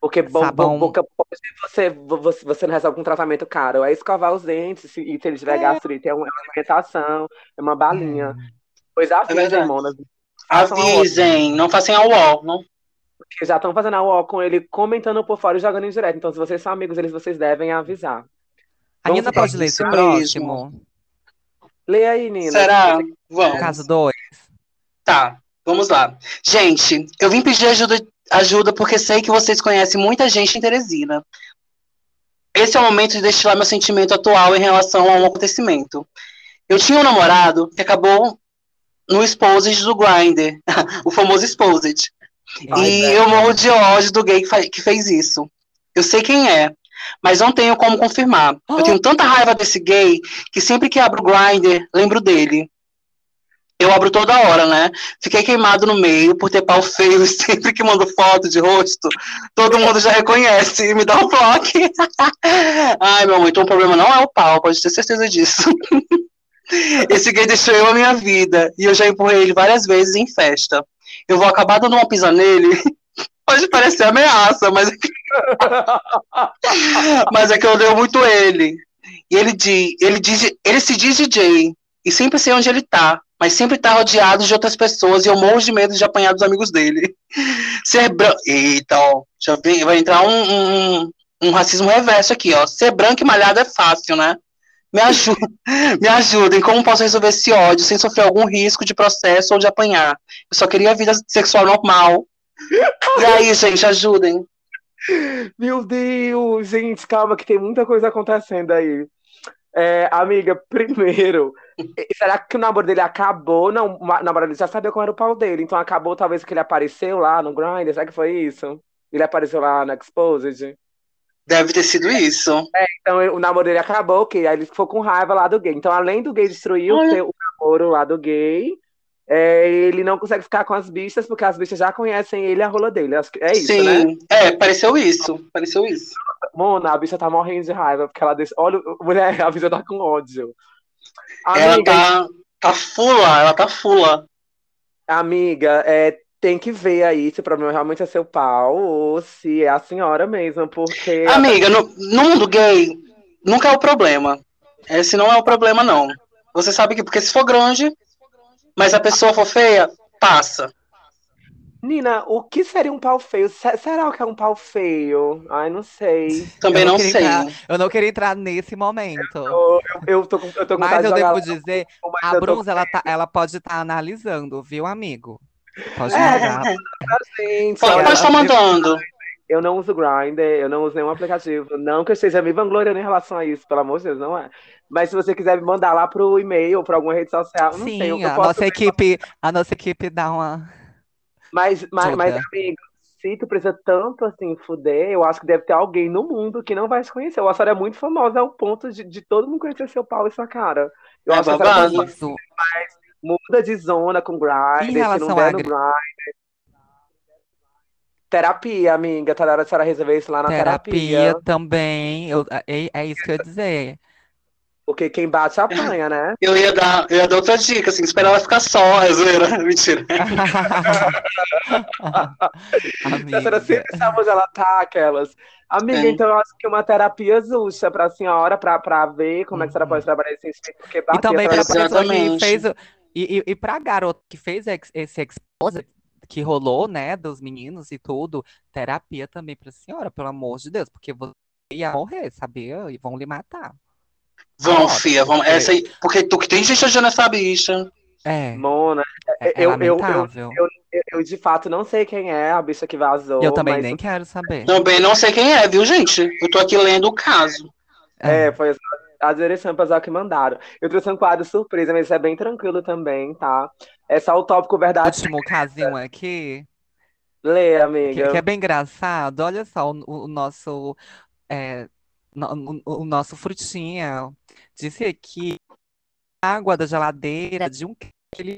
Porque bo- bo- Sabão. boca pode você, você, você não resolve com tratamento caro. É escovar os dentes, se- e se ele tiver É. gastrite, é uma alimentação, é uma balinha. Pois avisa, verdade. irmãos. Façam a outra, Avisem, não façam a UOL. Não... porque já estão fazendo a UOL com ele, comentando por fora e jogando em direto. Então, se vocês são amigos deles, vocês devem avisar. A Nina pode ler esse mesmo. próximo? Leia aí, Nina. Será? Vamos. Caso 2. Tá, vamos lá. Gente, eu vim pedir ajuda, ajuda porque sei que vocês conhecem muita gente em Teresina. Esse é o momento de destilar meu sentimento atual em relação a um acontecimento. Eu tinha um namorado que acabou no Exposed do Grindr, o famoso Exposed. Ai, e velho. eu morro de ódio do gay que fez isso. Eu sei quem é, mas não tenho como confirmar. Eu tenho tanta raiva desse gay que sempre que abro o Grindr, lembro dele. Eu abro toda hora, né? Fiquei queimado no meio por ter pau feio e sempre que mando foto de rosto, todo mundo já reconhece e me dá um bloco. Ai, meu amor, então o problema não é o pau, pode ter certeza disso. Esse gay destruiu a minha vida e eu já empurrei ele várias vezes em festa. Eu vou acabar dando uma pisa nele. Pode parecer ameaça, mas, mas é que eu odeio muito ele. E ele diz, ele diz, ele se diz DJ e sempre sei onde ele tá, mas sempre tá rodeado de outras pessoas e eu morro de medo de apanhar dos amigos dele. Ser branco. Eita, ó, já vem, vai entrar um, um, um racismo reverso aqui, ó. Ser branco e malhado é fácil, né? Me ajuda, me ajudem. Como posso resolver esse ódio sem sofrer algum risco de processo ou de apanhar? Eu só queria vida sexual normal. E aí, gente, ajudem. Meu Deus, gente, calma que tem muita coisa acontecendo aí. É, amiga, primeiro, será que o namoro dele acabou? Não, o namoro dele já sabia qual era o pau dele, então acabou talvez que ele apareceu lá no Grindr, será que foi isso? Ele apareceu lá no Exposed? Deve ter sido isso. Então ele- o namoro dele acabou, ok, aí ele ficou com raiva lá do gay. Então além do gay destruir o, o namoro lá do gay, é, ele não consegue ficar com as bichas porque as bichas já conhecem ele e a rola dele. É isso, Sim, né? é, pareceu isso. Pareceu isso. Mona, a bicha tá morrendo de raiva, porque ela deixa. Olha, mulher, a bicha tá com ódio. Ela Amiga, tá, tá fula, ela tá fula. amiga, é, tem que ver aí se o problema realmente é seu pau ou se é a senhora mesmo, porque. Amiga, no, no mundo gay, nunca é o problema. Esse não é o problema, não. Você sabe que, porque se for grande, mas a pessoa for feia, passa. Nina, o que seria um pau feio? Se- Será que é um pau feio? Ai, não sei. Também Eu não, queria sei. entrar- eu não queria entrar nesse momento. Eu, eu, eu tô com, eu tô com Mas eu devo dizer, a eu Brunza, ela, tá, ela pode estar analisando, viu, amigo? Pode É, mandar. com gente, Pode, pode estar mandando. Eu não uso Grindr, eu não uso nenhum aplicativo. Não que eu esteja me vangloriando em relação a isso, pelo amor de Deus, não é. Mas se você quiser me mandar lá pro e-mail, pra alguma rede social, não sei. Sim, eu a posso nossa equipe, a nossa equipe dá uma. Mas, mas, mas, amigo, se tu precisa tanto assim fuder, eu acho que deve ter alguém no mundo que não vai te conhecer. A senhora é muito famosa ao ponto de, de todo mundo conhecer seu pau e sua cara. Eu É acho que a senhora babado. pode- Isso. muda de zona com Em Grindr, se não der no gri- Grindr. Terapia, amiga, tá na hora de a senhora resolver isso lá na Terapia terapia. também. Eu, é, é isso que eu ia dizer. Porque quem bate apanha, né? Eu ia dar, eu ia dar outra dica, assim, esperar ela ficar só, é zoeira. Mentira. A senhora Amiga. sempre sabe onde ela tá, aquelas. Amiga, É. então eu acho que uma terapia justa pra senhora, pra, pra ver como é que a senhora Uhum. pode trabalhar esse sentimento, porque E bater, também a para a senhora pessoa que Exatamente. fez. o- E, e, e para a garota que fez ex- esse expose que rolou, né, dos meninos e tudo, terapia também para a senhora, pelo amor de Deus, porque você ia morrer, sabia? E vão lhe matar. Vão, fia, porque- Essa aí, porque tu que tem gente odiando essa bicha. É, Mona, é, é eu, eu, eu, eu, eu de fato não sei quem é a bicha que vazou, eu também mas nem quero saber. Também não sei quem é, viu, gente? Eu tô aqui lendo o caso. É, foi a direção pessoal que mandaram. Eu trouxe um quadro surpresa, mas isso é bem tranquilo também, tá? É só o tópico verdade. Último casinho aqui, Lê, que, amiga. que é bem engraçado. Olha só, o, o nosso, é, no- o, o nosso frutinha disse aqui água da geladeira de um que ele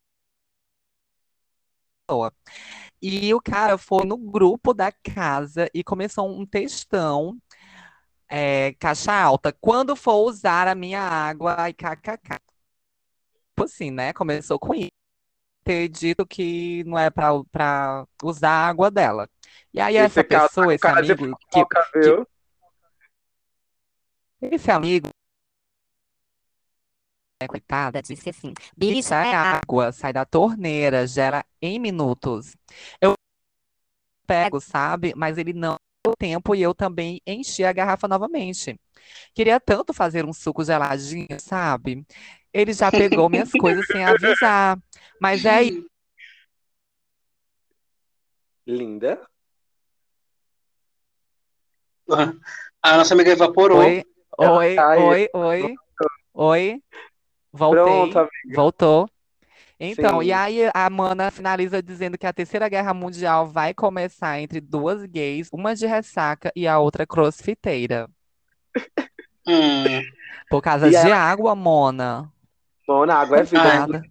E o cara foi no grupo da casa e começou um textão, é, caixa alta. Quando for usar a minha água, ai, kkk. Tipo assim, né? Começou com isso. Ter dito que não é pra usar a água dela. E aí Esse essa pessoa, esse amigo, que, viu? esse amigo, é, coitada, disse assim, bicha, é água, sai da torneira, gera em minutos. Eu pego, sabe? Mas ele não deu tempo e eu também enchi a garrafa novamente. Queria tanto fazer um suco geladinho, sabe? Ele já pegou minhas coisas sem avisar. Mas é isso. Linda. A nossa amiga evaporou. Oi, oi, tá oi, oi, oi. Voltei, Pronto, amiga. voltou. Então, e Sim. aí a Mana finaliza dizendo que a Terceira Guerra Mundial vai começar entre duas gays, uma de ressaca e a outra crossfiteira. Hum. Por causa E de água, Mona. Mona, água é vida.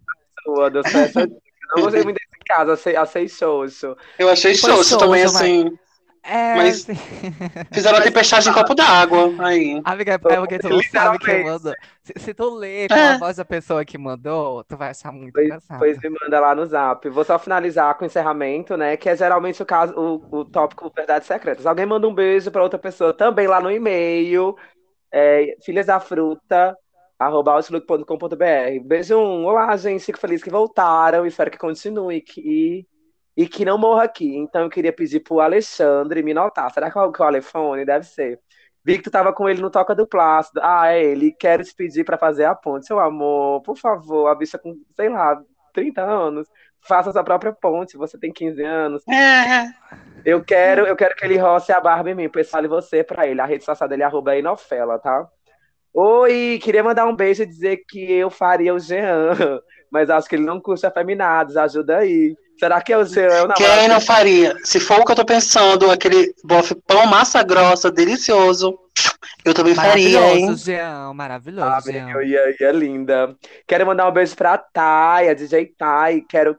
Sua, Deus essa dica. Não gostei muito desse caso, achei, achei xoxo. Eu achei xoxo também, xoxo, mas- assim. É, Mas- assim, Fizeram a tempestade em copo d'água. Aí. amiga, é porque tu não sabe quem mandou. Se, se tu lê com É. a voz da pessoa que mandou, tu vai achar muito Pois, engraçado. pois me manda lá no zap. Vou só finalizar com o encerramento, né? Que é geralmente o caso, o, o tópico Verdades Secretas. Alguém manda um beijo para outra pessoa também lá no e-mail, é, filhas da fruta, arroba outlook.com.br. Beijo um. Olá, gente. Fico feliz que voltaram. Espero que continue que, e que não morra aqui. Então eu queria pedir pro Alexandre me notar. Será que é o que é o Alefone? Deve ser. Vi que tu tava com ele no Toca do Plácido. Ah, é ele. Quero te pedir pra fazer a ponte. Seu amor, por favor, a bicha com, sei lá, 30 anos. Faça sua própria ponte. Você tem 15 anos. É. Eu quero, eu quero que ele roce a barba em mim. Pessoal, e você pra ele. A rede social dele é arroba Inofela, tá? Oi, queria mandar um beijo e dizer que eu faria o Jean, mas acho que ele não curte afeminados. Ajuda aí. Será que é o Jean? Eu, não, Quem não faria? Se for o que eu tô pensando, aquele bofe pão massa grossa, delicioso, eu também faria, hein? Maravilhoso, Jean, maravilhoso, Ah, Jean. meu, e aí, é linda. Quero mandar um beijo pra Thay, a DJ Thay. Quero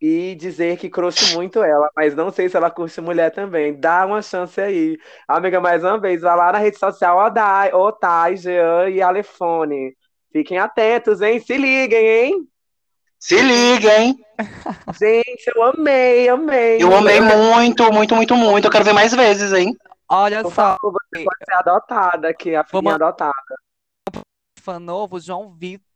e dizer que curte muito ela, mas não sei se ela curte mulher também. Dá uma chance aí. Amiga, mais uma vez, vai lá na rede social, ó, Dai, ó, Thay, Jean e Alefone. Fiquem atentos, hein? Se liguem, hein? Se liga, hein? Gente, eu amei, amei. Eu amei muito, muito, muito, muito. Eu quero ver mais vezes, hein? Olha Por só, favor, você pode ser adotada aqui, a filhinha Vamos- adotada. fã novo, João Vitor.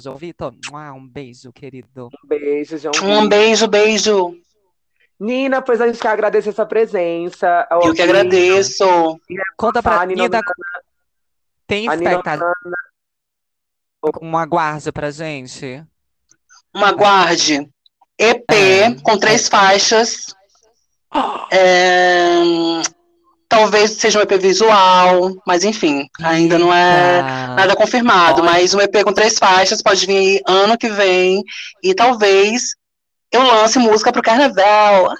João Vitor, um beijo, querido. Um beijo, João. Um beijo, beijo. Nina, pois a gente quer agradecer sua presença. Eu que agradeço. Conta A pra Nina Nina, tem A expectativa, um aguarde pra gente? Uma guarde. EP É. com três faixas. É, Talvez seja um EP visual, mas enfim, ainda não é Eita. nada confirmado. Mas um EP com três faixas pode vir aí ano que vem. E talvez eu lance música pro carnaval.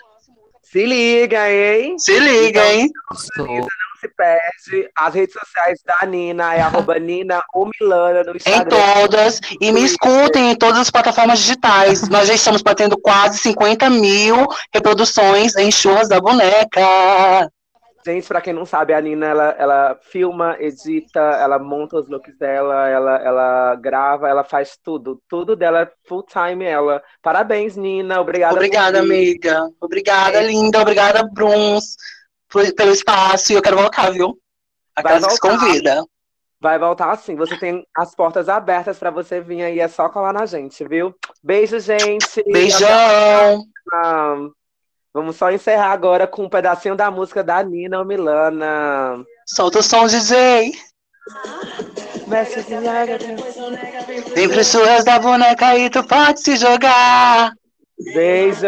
Se liga, hein? Se liga, hein? Gosto. Não se perde. As redes sociais da Nina é arroba Nina ou Milana no Em Instagram. todas. E me escutem em todas as plataformas digitais. Nós já estamos batendo quase 50 mil reproduções em Churras da Boneca. Gente, pra quem não sabe, a Nina, ela, ela filma, edita, ela monta os looks dela, ela, ela grava, ela faz tudo. Tudo dela é full time ela. Parabéns, Nina. Obrigada. Obrigada, amiga. Obrigada, linda. Obrigada, Bruns, pelo espaço. E eu quero voltar, viu? A Vai casa que voltar. convida. Vai voltar assim. Você tem as portas abertas pra você vir aí. É só colar na gente, viu? Beijo, gente. Beijão. Vamos só encerrar agora com um pedacinho da música da Nina ou Milana. Solta o som, DJ. Vem pro churras da boneca e tu pode se jogar. Beijo!